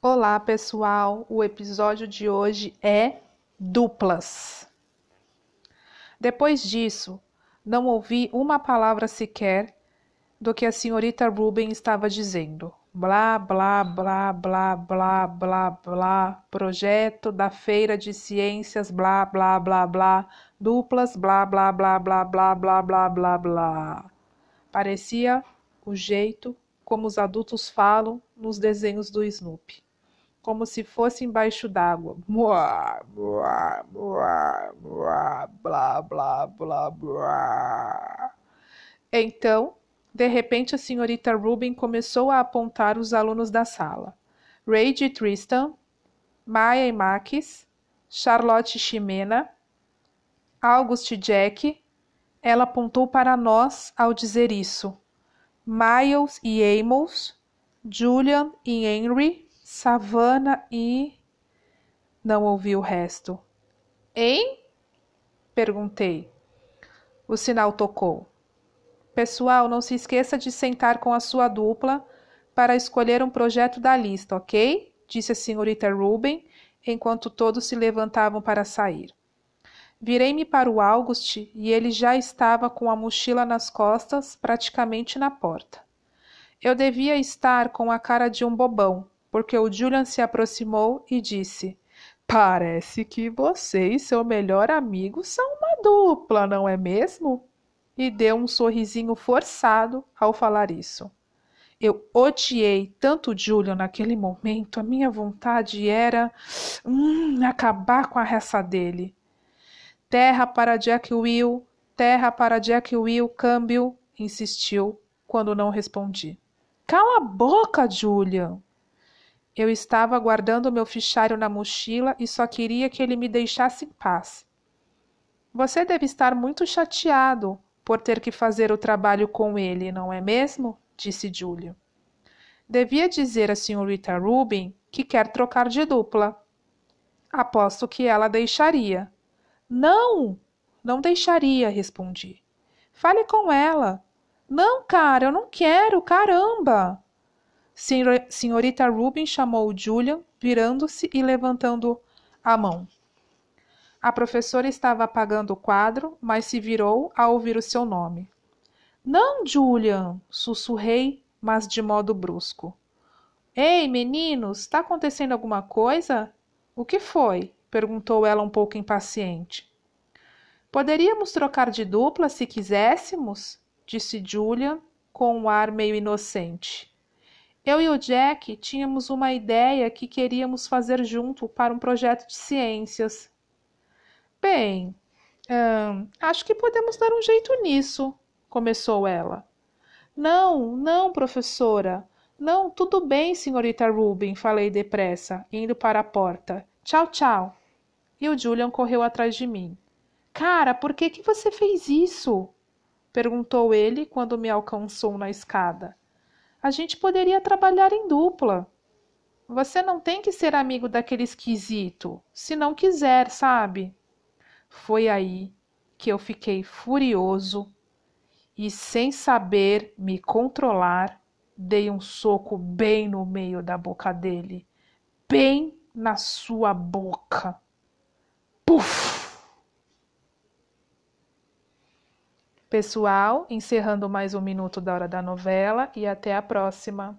Olá, pessoal! O episódio de hoje é duplas. Depois disso, não ouvi uma palavra sequer do que a senhorita Ruben estava dizendo. Blá, blá, blá, blá, blá, blá, blá, projeto da feira de ciências, blá, blá, blá, blá, duplas, blá, blá, blá, blá, blá, blá, blá, blá, blá. Parecia o jeito como os adultos falam nos desenhos do Snoopy como se fosse embaixo d'água. Blá, blá, blá, blá, blá, blá, blá. Então, de repente, a senhorita Rubin começou a apontar os alunos da sala. Rage e Tristan, Maya e Max, Charlotte e Ximena, August e Jack. Ela apontou para nós ao dizer isso. Miles e Amos, Julian e Henry, savana e. Não ouvi o resto. Hein? Perguntei. O sinal tocou. Pessoal, não se esqueça de sentar com a sua dupla para escolher um projeto da lista, ok? Disse a senhorita Ruben enquanto todos se levantavam para sair. Virei-me para o August e ele já estava com a mochila nas costas, praticamente na porta. Eu devia estar com a cara de um bobão, porque o Julian se aproximou e disse: Parece que você e seu melhor amigo são uma dupla, não é mesmo? E deu um sorrisinho forçado ao falar isso. Eu odiei tanto Julian naquele momento, a minha vontade era hum, acabar com a raça dele. Terra para Jack Will, terra para Jack Will, câmbio, insistiu quando não respondi. Cala a boca, Julian! Eu estava guardando meu fichário na mochila e só queria que ele me deixasse em paz. Você deve estar muito chateado por ter que fazer o trabalho com ele, não é mesmo? disse Júlio. Devia dizer à senhorita Rubin que quer trocar de dupla. Aposto que ela deixaria. Não, não deixaria, respondi. Fale com ela. Não, cara, eu não quero, caramba! Senhorita Rubin chamou Julian, virando-se e levantando a mão. A professora estava apagando o quadro, mas se virou ao ouvir o seu nome. Não, Julian! sussurrei, mas de modo brusco. Ei, meninos, está acontecendo alguma coisa? O que foi? perguntou ela um pouco impaciente. Poderíamos trocar de dupla se quiséssemos? disse Julian com um ar meio inocente. Eu e o Jack tínhamos uma ideia que queríamos fazer junto para um projeto de ciências. Bem, hum, acho que podemos dar um jeito nisso, começou ela. Não, não, professora. Não, tudo bem, senhorita Rubin, falei depressa, indo para a porta. Tchau, tchau. E o Julian correu atrás de mim. Cara, por que, que você fez isso? perguntou ele quando me alcançou na escada. A gente poderia trabalhar em dupla. Você não tem que ser amigo daquele esquisito, se não quiser, sabe? Foi aí que eu fiquei furioso e, sem saber me controlar, dei um soco bem no meio da boca dele, bem na sua boca. Puf! Pessoal, encerrando mais um minuto da hora da novela e até a próxima.